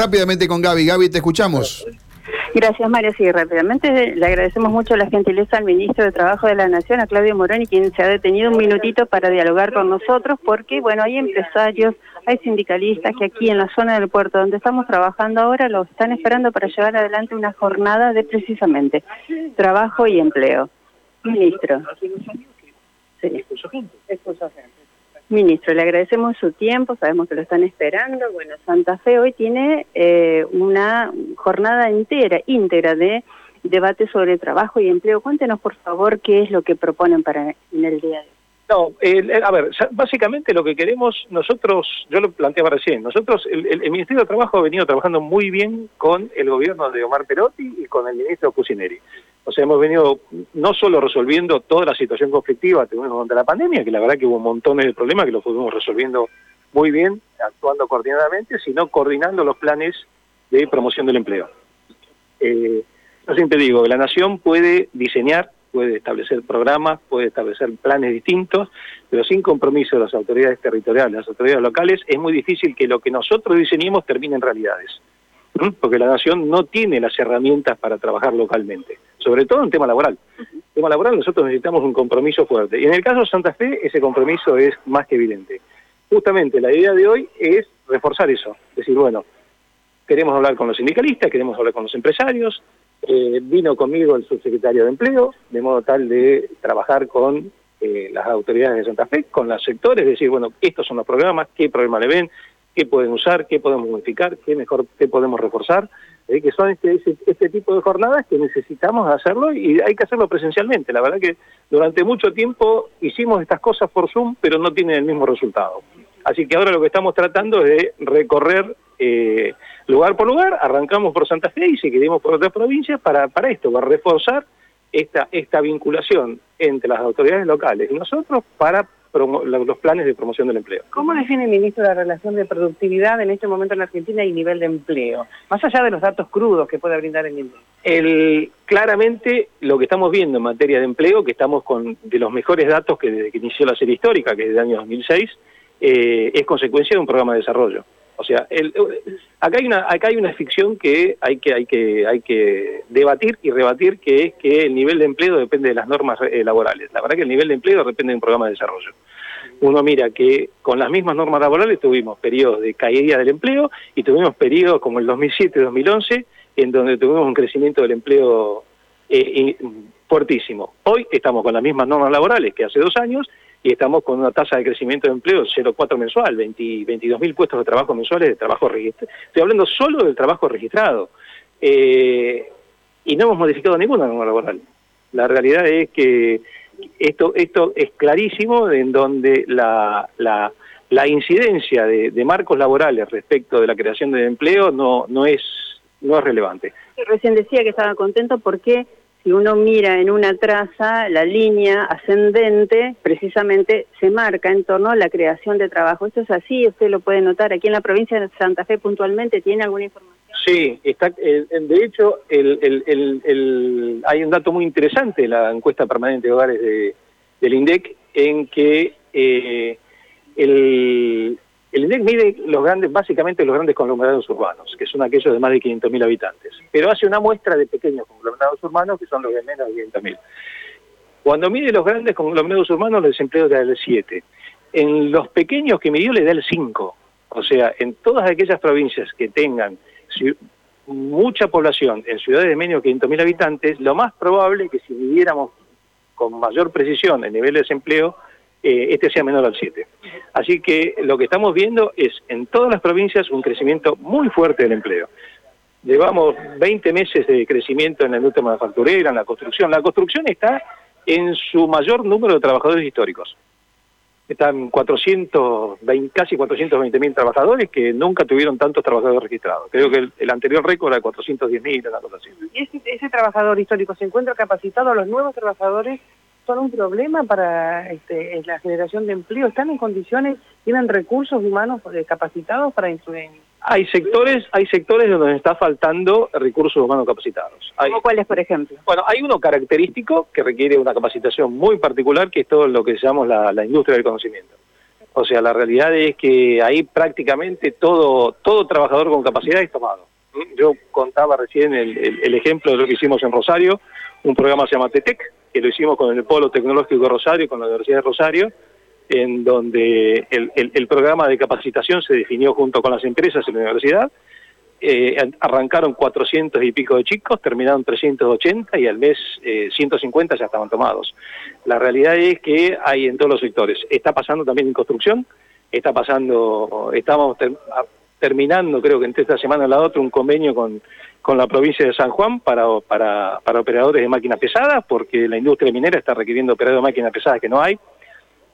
rápidamente con Gaby. Gaby, te escuchamos. Gracias, Mario. Sí, rápidamente le agradecemos mucho la gentileza al ministro de Trabajo de la Nación, a Claudio Moroni, quien se ha detenido un minutito para dialogar con nosotros, porque, bueno, hay empresarios, hay sindicalistas que aquí en la zona del puerto donde estamos trabajando ahora lo están esperando para llevar adelante una jornada de precisamente trabajo y empleo. Ministro. Sí. Ministro, le agradecemos su tiempo, sabemos que lo están esperando. Bueno, Santa Fe hoy tiene eh, una jornada entera, íntegra de debate sobre trabajo y empleo. Cuéntenos, por favor, qué es lo que proponen para en el día de hoy. No, a ver, básicamente lo que queremos nosotros, yo lo planteaba recién, nosotros, el, el, Ministerio de Trabajo ha venido trabajando muy bien con el gobierno de Omar Perotti y con el ministro Cusineri. O sea, hemos venido no solo resolviendo toda la situación conflictiva que tuvimos durante la pandemia, que la verdad que hubo montones de problemas que los fuimos resolviendo muy bien, actuando coordinadamente, sino coordinando los planes de promoción del empleo. Eh, yo siempre digo, la nación puede diseñar puede establecer programas, puede establecer planes distintos, pero sin compromiso de las autoridades territoriales, las autoridades locales, es muy difícil que lo que nosotros diseñemos termine en realidades. Porque la nación no tiene las herramientas para trabajar localmente, sobre todo en tema laboral. En tema laboral nosotros necesitamos un compromiso fuerte. Y en el caso de Santa Fe, ese compromiso es más que evidente. Justamente la idea de hoy es reforzar eso. Decir, bueno, queremos hablar con los sindicalistas, queremos hablar con los empresarios, eh, vino conmigo el subsecretario de Empleo, de modo tal de trabajar con eh, las autoridades de Santa Fe, con los sectores, decir, bueno, estos son los programas, qué problema le ven, qué pueden usar, qué podemos modificar, qué mejor, qué podemos reforzar, eh, que son este, este, tipo de jornadas que necesitamos hacerlo y hay que hacerlo presencialmente. La verdad que durante mucho tiempo hicimos estas cosas por Zoom, pero no tienen el mismo resultado. Así que ahora lo que estamos tratando es de recorrer eh, lugar por lugar, arrancamos por Santa Fe y seguiremos por otras provincias para, para esto, para reforzar esta, esta vinculación entre las autoridades locales y nosotros para los planes de promoción del empleo. ¿Cómo define el ministro la relación de productividad en este momento en Argentina y nivel de empleo? Más allá de los datos crudos que puede brindar el INDEC. El, claramente lo que estamos viendo en materia de empleo, que estamos con de los mejores datos que desde que inició la serie histórica, que es del año 2006, eh, es consecuencia de un programa de desarrollo. O sea, el, acá hay una acá hay una ficción que hay que hay que hay que debatir y rebatir que es que el nivel de empleo depende de las normas eh, laborales. La verdad que el nivel de empleo depende de un programa de desarrollo. Uno mira que con las mismas normas laborales tuvimos periodos de caída del empleo y tuvimos periodos como el 2007-2011 en donde tuvimos un crecimiento del empleo eh, fuertísimo. Hoy estamos con las mismas normas laborales que hace dos años y estamos con una tasa de crecimiento de empleo 0,4 mensual, 22 mil puestos de trabajo mensuales de trabajo registrado. Estoy hablando solo del trabajo registrado. Eh, y no hemos modificado ninguna norma laboral. La realidad es que esto, esto es clarísimo en donde la, la, la incidencia de, de, marcos laborales respecto de la creación de empleo no, no, es, no es relevante. Recién decía que estaba contento porque si uno mira en una traza, la línea ascendente precisamente se marca en torno a la creación de trabajo. Esto es así, usted lo puede notar. Aquí en la provincia de Santa Fe puntualmente, ¿tiene alguna información? Sí, está, eh, de hecho el, hay un dato muy interesante en la encuesta permanente de hogares de, del INDEC en que eh, el, el Mide los grandes, básicamente los grandes conglomerados urbanos, que son aquellos de más de 500.000 habitantes, pero hace una muestra de pequeños conglomerados urbanos, que son los de menos de 500.000. Cuando mide los grandes conglomerados urbanos, el desempleo da el 7. En los pequeños que midió le da el 5. O sea, en todas aquellas provincias que tengan mucha población en ciudades de menos de 500.000 habitantes, lo más probable es que si midiéramos con mayor precisión el nivel de desempleo, eh, este sea menor al 7. Así que lo que estamos viendo es en todas las provincias un crecimiento muy fuerte del empleo. Llevamos 20 meses de crecimiento en la industria manufacturera, en la construcción. La construcción está en su mayor número de trabajadores históricos. Están 420, casi 420 mil trabajadores que nunca tuvieron tantos trabajadores registrados. Creo que el, anterior récord era 410 mil, ¿Y ese, ese trabajador histórico se encuentra capacitado? ¿Los nuevos trabajadores un problema para este, la generación de empleo? ¿Están en condiciones, tienen recursos humanos capacitados para influir? Hay sectores, hay sectores donde está faltando recursos humanos capacitados. cuáles, por ejemplo? Bueno, hay uno característico que requiere una capacitación muy particular, que es todo lo que llamamos la, industria del conocimiento. O sea, la realidad es que ahí prácticamente todo, todo trabajador con capacidad es tomado. Yo contaba recién el, ejemplo de lo que hicimos en Rosario, un programa se llama TETEC, que lo hicimos con el Polo Tecnológico Rosario, con la Universidad de Rosario, en donde el, programa de capacitación se definió junto con las empresas en la universidad. Eh, arrancaron 400 y pico de chicos, terminaron 380 y al mes 150 eh, ya estaban tomados. La realidad es que hay en todos los sectores. Está pasando también en construcción, está pasando, estamos terminando, creo que entre esta semana y la otra, un convenio con, con la provincia de San Juan para, para, para operadores de máquinas pesadas, porque la industria minera está requiriendo operadores de máquinas pesadas que no hay.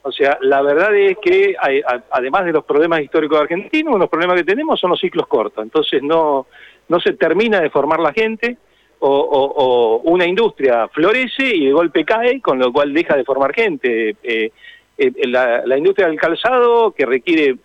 O sea, la verdad es que hay, además de los problemas históricos argentinos, unos problemas que tenemos son los ciclos cortos. Entonces no, no se termina de formar la gente o, o, una industria florece y de golpe cae, con lo cual deja de formar gente. Eh, eh, la, la, industria del calzado, que requiere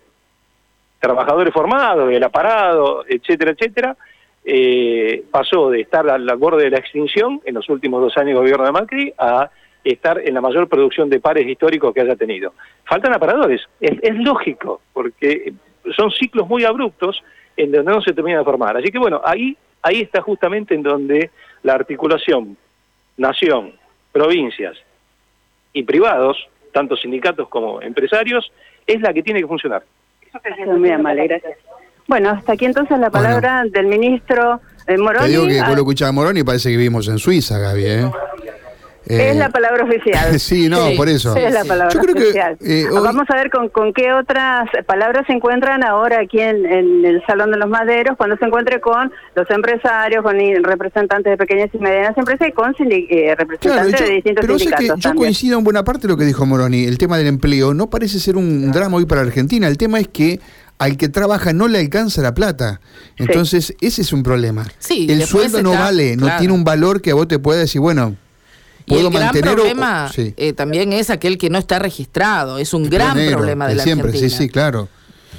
trabajadores formados, el aparado, etcétera, etcétera, eh, pasó de estar al borde de la extinción en los últimos dos años de gobierno de Macri a estar en la mayor producción de pares históricos que haya tenido. Faltan aparadores, es, lógico, porque son ciclos muy abruptos en donde no se termina de formar. Así que bueno, ahí, ahí está justamente en donde la articulación, nación, provincias y privados, tanto sindicatos como empresarios, es la que tiene que funcionar. Muy amable, gracias. Bueno, hasta aquí entonces la palabra del ministro eh, Moroni. Te digo que vos lo escuchaba Moroni y parece que vivimos en Suiza, Gaby, ¿eh? es la palabra oficial. sí, no, por eso. Es la palabra oficial. Eh, Vamos a ver con, con qué otras palabras se encuentran ahora aquí en, el Salón de los Maderos, cuando se encuentre con los empresarios, con representantes de pequeñas y medianas empresas y con eh, representantes de distintos pero sindicatos. yo coincido en buena parte de lo que dijo Moroni. El tema del empleo no parece ser un drama hoy para Argentina. El tema es que al que trabaja no le alcanza la plata. Entonces, ese es un problema. Sí, el sueldo no vale, no tiene un valor que a vos te pueda decir, bueno, y el gran problema eh, también es aquel que no está registrado. Es un gran problema de la siempre, sí, sí, claro.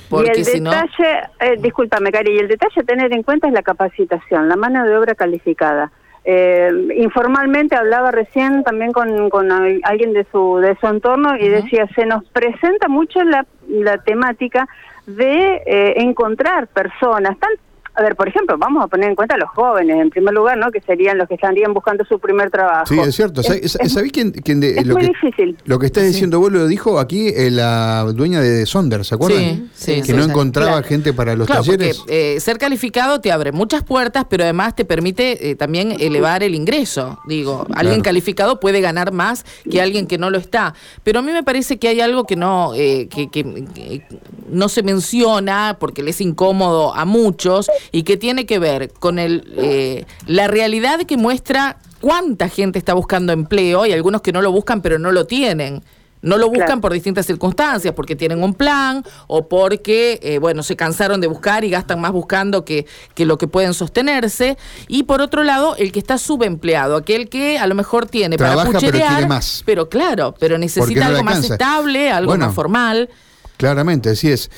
Porque y el detalle, eh, discúlpame, Cari, y el detalle a tener en cuenta es la capacitación, la mano de obra calificada. Eh, informalmente hablaba recién también con, con alguien de su de su entorno y decía se nos presenta mucho la, la temática de eh, encontrar personas tan a ver, por ejemplo, vamos a poner en cuenta a los jóvenes, en primer lugar, ¿no? Que serían los que estarían buscando su primer trabajo. Sí, es cierto. ¿Sabés quién, quién es lo muy que, difícil. Lo que estás diciendo vos lo dijo aquí eh, la dueña de Sonder, ¿se acuerdan? Sí, sí. Que no encontraba gente para los talleres. Porque, eh, ser calificado te abre muchas puertas, pero además te permite eh, también elevar el ingreso. Digo, alguien calificado puede ganar más que alguien que no lo está. Pero a mí me parece que hay algo que no, que, que no se menciona porque le es incómodo a muchos y que tiene que ver con el, eh, la realidad que muestra cuánta gente está buscando empleo y algunos que no lo buscan pero no lo tienen. No lo buscan por distintas circunstancias, porque tienen un plan o porque, eh, bueno, se cansaron de buscar y gastan más buscando que, que lo que pueden sostenerse. Y por otro lado, el que está subempleado, aquel que a lo mejor tiene para pucherear, pero, más. pero claro, pero necesita algo más estable, algo más formal. Claramente, así es.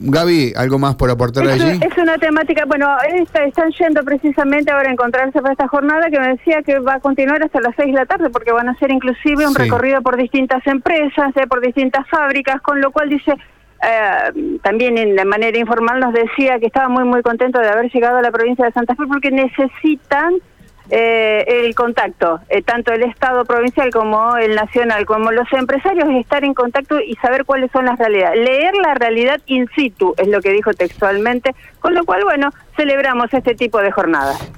Gaby, ¿algo más por aportar es, allí? Es una temática, bueno, están yendo precisamente ahora a encontrarse para esta jornada que me decía que va a continuar hasta las 6 de la tarde porque van a hacer inclusive un recorrido por distintas empresas, eh, por distintas fábricas, con lo cual dice, eh, también en la manera informal nos decía que estaba muy, muy contento de haber llegado a la provincia de Santa Fe porque necesitan eh, el contacto, eh, tanto el Estado provincial como el nacional, como los empresarios, estar en contacto y saber cuáles son las realidades. Leer la realidad in situ es lo que dijo textualmente, con lo cual, bueno, celebramos este tipo de jornadas.